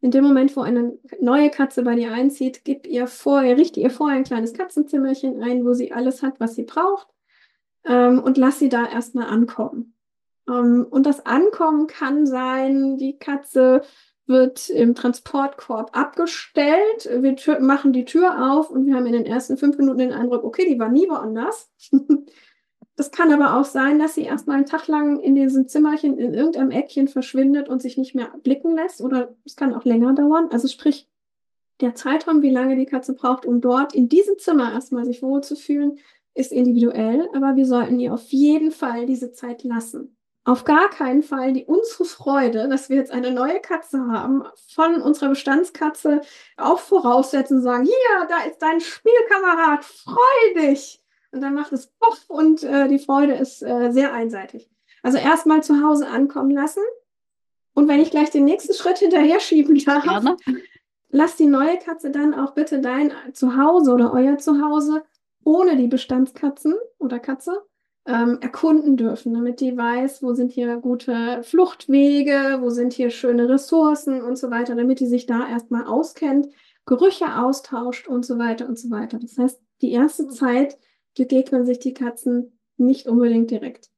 In dem Moment, wo eine neue Katze bei dir einzieht, gib ihr vorher, richte ihr vorher ein kleines Katzenzimmerchen ein, wo sie alles hat, was sie braucht ähm, und lass sie da erstmal ankommen. Ähm, und das Ankommen kann sein, die Katze wird im Transportkorb abgestellt, wir machen die Tür auf und wir haben in den ersten fünf Minuten den Eindruck, okay, die war nie woanders. *laughs* Das kann aber auch sein, dass sie erstmal einen Tag lang in diesem Zimmerchen in irgendeinem Eckchen verschwindet und sich nicht mehr blicken lässt. Oder es kann auch länger dauern. Also sprich, der Zeitraum, wie lange die Katze braucht, um dort in diesem Zimmer erstmal sich wohlzufühlen, ist individuell. Aber wir sollten ihr auf jeden Fall diese Zeit lassen. Auf gar keinen Fall die unsere Freude, dass wir jetzt eine neue Katze haben, von unserer Bestandskatze auch voraussetzen und sagen, hier, da ist dein Spielkamerad, freu dich. Und dann macht es Puff und äh, die Freude ist äh, sehr einseitig. Also erstmal zu Hause ankommen lassen. Und wenn ich gleich den nächsten Schritt hinterher schieben darf, Gerne. lass die neue Katze dann auch bitte dein Zuhause oder euer Zuhause ohne die Bestandskatzen oder Katze ähm, erkunden dürfen, damit die weiß, wo sind hier gute Fluchtwege, wo sind hier schöne Ressourcen und so weiter, damit die sich da erstmal auskennt, Gerüche austauscht und so weiter und so weiter. Das heißt, die erste Zeit begegnen sich die Katzen nicht unbedingt direkt.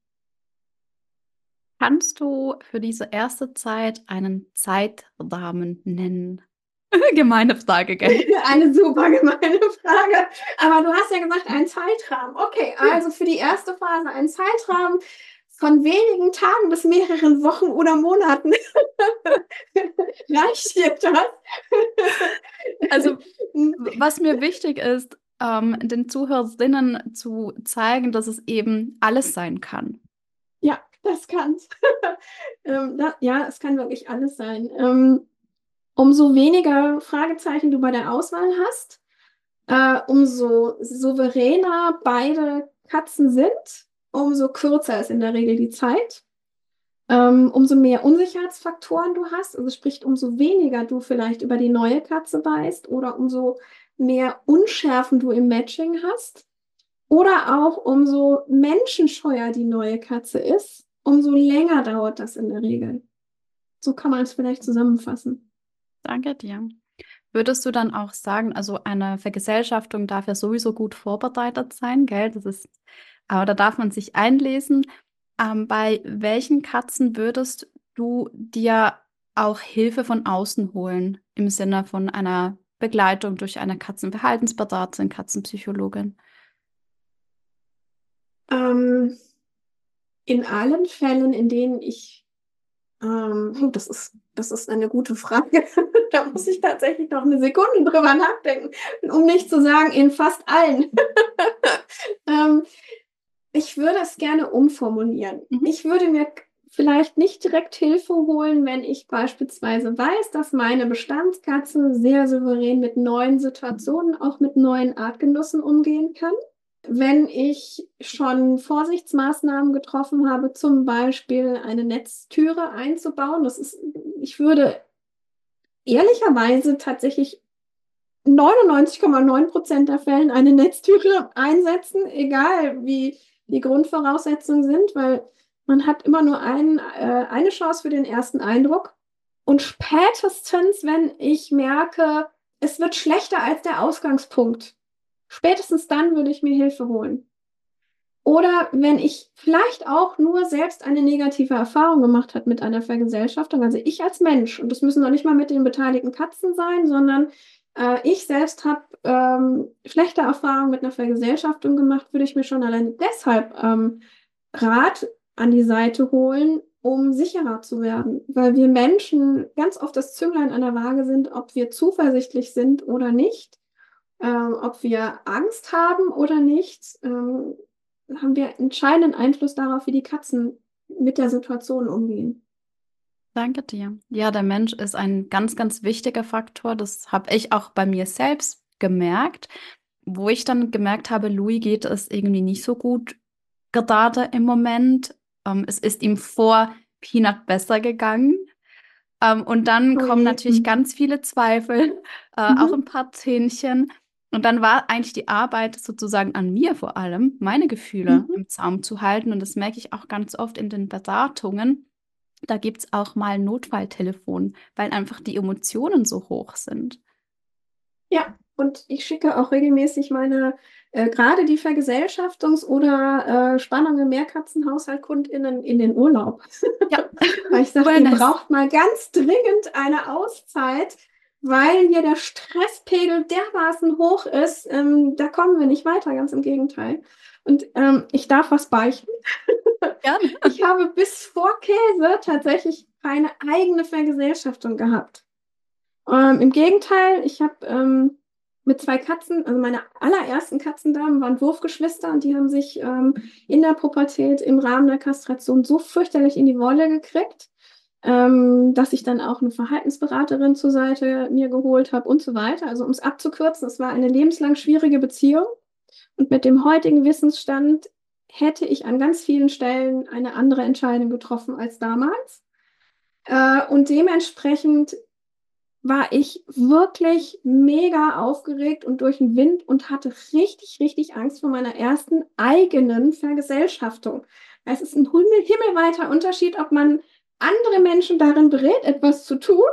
Kannst du für diese erste Zeit einen Zeitrahmen nennen? *laughs* gemeine Frage, gell? *laughs* Eine super gemeine Frage. Aber du hast ja gesagt, ein Zeitrahmen. Okay, also für die erste Phase ein Zeitrahmen von wenigen Tagen bis mehreren Wochen oder Monaten. *laughs* Reicht dir das? also, was mir wichtig ist, ähm, den Zuhörerinnen zu zeigen, dass es eben alles sein kann. Ja, das kann's. ähm, da, ja, es kann wirklich alles sein. Ähm, umso weniger Fragezeichen du bei der Auswahl hast, äh, umso souveräner beide Katzen sind, umso kürzer ist in der Regel die Zeit. Ähm, umso mehr Unsicherheitsfaktoren du hast, also sprich, umso weniger du vielleicht über die neue Katze weißt oder umso mehr Unschärfen du im Matching hast oder auch umso menschenscheuer die neue Katze ist, umso länger dauert das in der Regel. So kann man es vielleicht zusammenfassen. Danke dir. Würdest du dann auch sagen, also eine Vergesellschaftung darf ja sowieso gut vorbereitet sein, gell? Das ist, aber da darf man sich einlesen. Ähm, bei welchen Katzen würdest du dir auch Hilfe von außen holen im Sinne von einer Begleitung durch eine Katzenverhaltensberaterin, Katzenpsychologin? Ähm, in allen Fällen, in denen ich, ähm, hm, das ist, das ist eine gute Frage. *laughs* da muss ich tatsächlich noch eine Sekunde drüber nachdenken, um nicht zu sagen, in fast allen. *laughs* ähm, ich würde es gerne umformulieren. Mhm. Ich würde mir vielleicht nicht direkt Hilfe holen, wenn ich beispielsweise weiß, dass meine Bestandskatze sehr souverän mit neuen Situationen, auch mit neuen Artgenossen umgehen kann. Wenn ich schon Vorsichtsmaßnahmen getroffen habe, zum Beispiel eine Netztüre einzubauen, das ist, ich würde ehrlicherweise tatsächlich 99,9 Prozent der Fällen eine Netztüre einsetzen, egal wie die Grundvoraussetzungen sind, weil man hat immer nur ein, äh, eine Chance für den ersten Eindruck. Und spätestens, wenn ich merke, es wird schlechter als der Ausgangspunkt, Spätestens dann würde ich mir Hilfe holen. Oder wenn ich vielleicht auch nur selbst eine negative Erfahrung gemacht habe mit einer Vergesellschaftung, also ich als Mensch, und das müssen noch nicht mal mit den beteiligten Katzen sein, sondern äh, ich selbst habe ähm, schlechte Erfahrungen mit einer Vergesellschaftung gemacht, würde ich mir schon allein deshalb ähm, Rat an die Seite holen, um sicherer zu werden, weil wir Menschen ganz oft das Zünglein an der Waage sind, ob wir zuversichtlich sind oder nicht, ähm, ob wir Angst haben oder nicht, ähm, haben wir entscheidenden Einfluss darauf, wie die Katzen mit der Situation umgehen. Danke dir. Ja, der Mensch ist ein ganz, ganz wichtiger Faktor. Das habe ich auch bei mir selbst gemerkt, wo ich dann gemerkt habe, Louis geht es irgendwie nicht so gut gerade im Moment. Ähm, es ist ihm vor Peanut besser gegangen. Ähm, und dann oh kommen natürlich ganz viele Zweifel, äh, mhm. auch ein paar Zähnchen. Und dann war eigentlich die Arbeit sozusagen an mir vor allem, meine Gefühle mhm. im Zaum zu halten. Und das merke ich auch ganz oft in den Beratungen. Da gibt es auch mal ein Notfalltelefon, weil einfach die Emotionen so hoch sind. Ja, und ich schicke auch regelmäßig meine, äh, gerade die Vergesellschaftungs- oder äh, Spannungen MehrkatzenhaushaltkundInnen in den Urlaub. Ja. *laughs* Weil ich sage, ihr braucht mal ganz dringend eine Auszeit, weil hier der Stresspegel dermaßen hoch ist. Ähm, da kommen wir nicht weiter, ganz im Gegenteil. Und ähm, ich darf was beichten. *laughs* Gerne. Ich habe bis vor Käse tatsächlich keine eigene Vergesellschaftung gehabt. Ähm, Im Gegenteil, ich habe ähm, mit zwei Katzen, also meine allerersten Katzendamen waren Wurfgeschwister und die haben sich ähm, in der Pubertät im Rahmen der Kastration so fürchterlich in die Wolle gekriegt, ähm, dass ich dann auch eine Verhaltensberaterin zur Seite mir geholt habe und so weiter. Also um es abzukürzen, es war eine lebenslang schwierige Beziehung und mit dem heutigen Wissensstand hätte ich an ganz vielen Stellen eine andere Entscheidung getroffen als damals. Äh, und dementsprechend war ich wirklich mega aufgeregt und durch den Wind und hatte richtig, richtig Angst vor meiner ersten eigenen Vergesellschaftung. Es ist ein himmelweiter Unterschied, ob man andere Menschen darin berät, etwas zu tun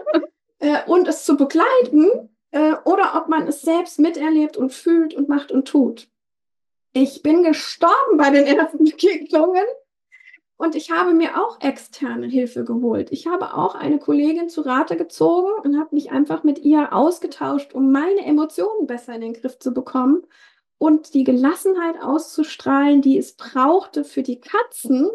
*laughs* äh, und es zu begleiten, äh, oder ob man es selbst miterlebt und fühlt und macht und tut. Ich bin gestorben bei den ersten *laughs* Begegnungen und ich habe mir auch externe Hilfe geholt. Ich habe auch eine Kollegin zu Rate gezogen und habe mich einfach mit ihr ausgetauscht, um meine Emotionen besser in den Griff zu bekommen und die Gelassenheit auszustrahlen, die es brauchte für die Katzen,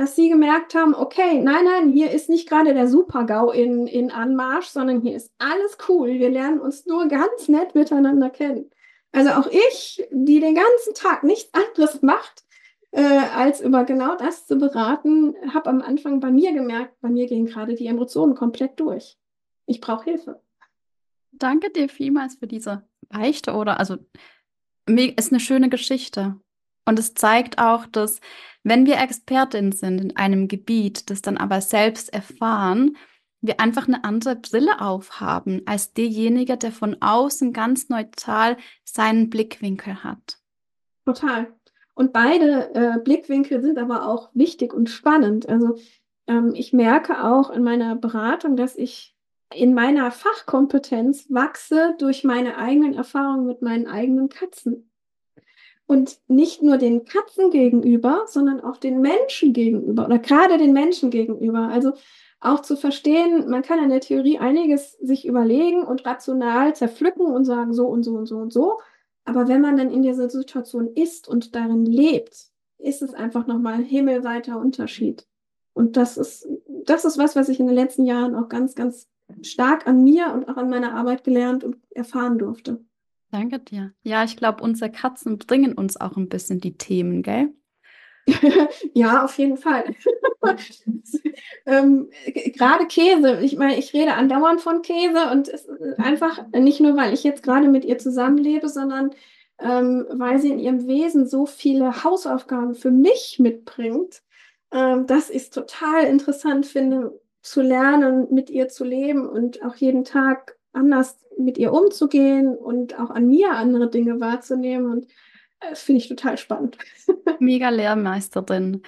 dass sie gemerkt haben, okay, nein, nein, hier ist nicht gerade der Super-GAU in, in Anmarsch, sondern hier ist alles cool. Wir lernen uns nur ganz nett miteinander kennen. Also auch ich, die den ganzen Tag nichts anderes macht, äh, als über genau das zu beraten, habe am Anfang bei mir gemerkt, bei mir gehen gerade die Emotionen komplett durch. Ich brauche Hilfe. Danke dir vielmals für diese Beichte oder also ist eine schöne Geschichte. Und es zeigt auch, dass wenn wir Expertin sind in einem Gebiet, das dann aber selbst erfahren, wir einfach eine andere Brille aufhaben als derjenige, der von außen ganz neutral seinen Blickwinkel hat. Total. Und beide äh, Blickwinkel sind aber auch wichtig und spannend. Also ähm, ich merke auch in meiner Beratung, dass ich in meiner Fachkompetenz wachse durch meine eigenen Erfahrungen mit meinen eigenen Katzen. Und nicht nur den Katzen gegenüber, sondern auch den Menschen gegenüber oder gerade den Menschen gegenüber. Also auch zu verstehen, man kann in der Theorie einiges sich überlegen und rational zerpflücken und sagen so und so und so und so. Aber wenn man dann in dieser Situation ist und darin lebt, ist es einfach nochmal ein himmelweiter Unterschied. Und das ist, das ist was, was ich in den letzten Jahren auch ganz, ganz stark an mir und auch an meiner Arbeit gelernt und erfahren durfte. Danke dir. Ja, ich glaube, unsere Katzen bringen uns auch ein bisschen die Themen, gell? *laughs* ja, auf jeden Fall. *laughs* ähm, gerade Käse. Ich meine, ich rede andauernd von Käse und es ist einfach nicht nur, weil ich jetzt gerade mit ihr zusammenlebe, sondern ähm, weil sie in ihrem Wesen so viele Hausaufgaben für mich mitbringt, ähm, dass ich es total interessant finde, zu lernen, mit ihr zu leben und auch jeden Tag anders mit ihr umzugehen und auch an mir andere Dinge wahrzunehmen. Und das finde ich total spannend. *laughs* Mega Lehrmeisterin.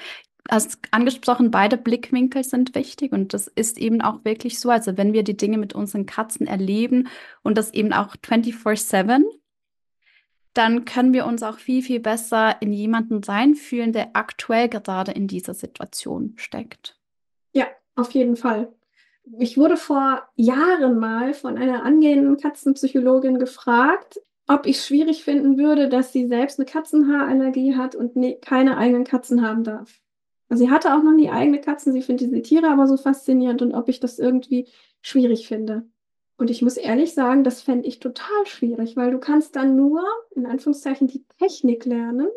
Hast angesprochen, beide Blickwinkel sind wichtig und das ist eben auch wirklich so. Also wenn wir die Dinge mit unseren Katzen erleben und das eben auch 24/7, dann können wir uns auch viel, viel besser in jemanden sein fühlen, der aktuell gerade in dieser Situation steckt. Ja, auf jeden Fall. Ich wurde vor Jahren mal von einer angehenden Katzenpsychologin gefragt, ob ich schwierig finden würde, dass sie selbst eine Katzenhaarallergie hat und ne keine eigenen Katzen haben darf. Also sie hatte auch noch nie eigene Katzen, sie findet diese Tiere aber so faszinierend und ob ich das irgendwie schwierig finde. Und ich muss ehrlich sagen, das fände ich total schwierig, weil du kannst dann nur, in Anführungszeichen, die Technik lernen,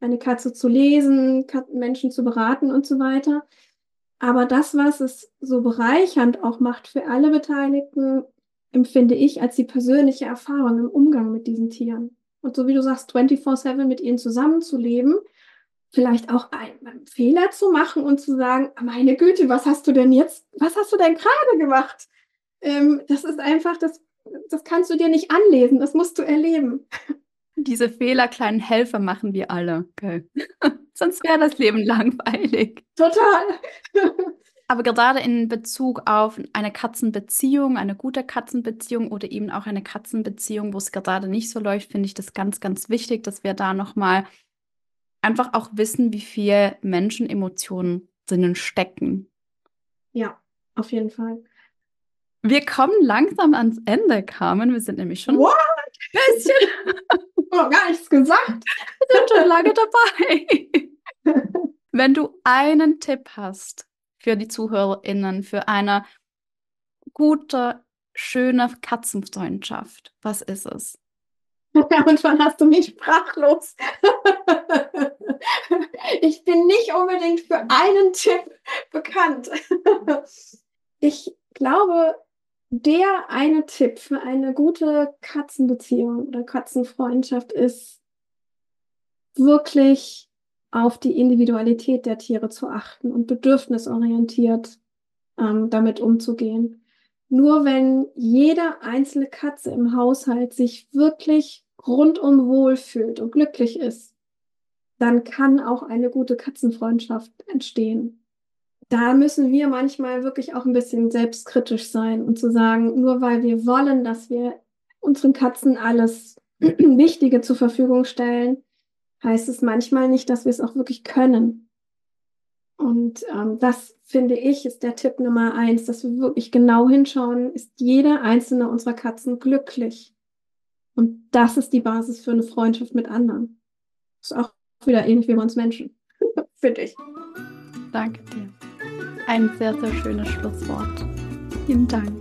eine Katze zu lesen, Menschen zu beraten und so weiter. Aber das, was es so bereichernd auch macht für alle Beteiligten, empfinde ich als die persönliche Erfahrung im Umgang mit diesen Tieren. Und so wie du sagst, 24-7 mit ihnen zusammenzuleben, vielleicht auch einen Fehler zu machen und zu sagen, meine Güte, was hast du denn jetzt, was hast du denn gerade gemacht? Ähm, das ist einfach, das, das kannst du dir nicht anlesen, das musst du erleben. Diese Fehler, kleinen Helfer machen wir alle. Okay. *laughs* Sonst wäre das Leben langweilig. Total. Aber gerade in Bezug auf eine Katzenbeziehung, eine gute Katzenbeziehung oder eben auch eine Katzenbeziehung, wo es gerade nicht so läuft, finde ich das ganz, ganz wichtig, dass wir da nochmal einfach auch wissen, wie viel Menschenemotionen drinnen stecken. Ja, auf jeden Fall. Wir kommen langsam ans Ende, Carmen. Wir sind nämlich schon What? ein bisschen. *laughs* noch gar nichts gesagt. Wir sind schon lange dabei. *laughs* Wenn du einen Tipp hast für die ZuhörerInnen, für eine gute, schöne Katzenfreundschaft, was ist es? Und wann hast du mich sprachlos? ich bin nicht unbedingt für einen Tipp bekannt. Ich glaube, der eine Tipp für eine gute Katzenbeziehung oder Katzenfreundschaft ist, wirklich auf die Individualität der Tiere zu achten und bedürfnisorientiert ähm, damit umzugehen. Nur wenn jede einzelne Katze im Haushalt sich wirklich rundum wohlfühlt und glücklich ist, dann kann auch eine gute Katzenfreundschaft entstehen da müssen wir manchmal wirklich auch ein bisschen selbstkritisch sein und zu sagen, nur weil wir wollen, dass wir unseren Katzen alles *clears throat* Wichtige zur Verfügung stellen, heißt es manchmal nicht, dass wir es auch wirklich können. Und ähm, das finde ich ist der Tipp Nummer eins, dass wir wirklich genau hinschauen, ist jede einzelne unserer Katzen glücklich. Und das ist die Basis für eine Freundschaft mit anderen. Ist auch wieder ähnlich wie bei uns Menschen, *laughs* finde ich. Danke dir. Ein sehr, sehr schönes Schlusswort. Vielen Dank.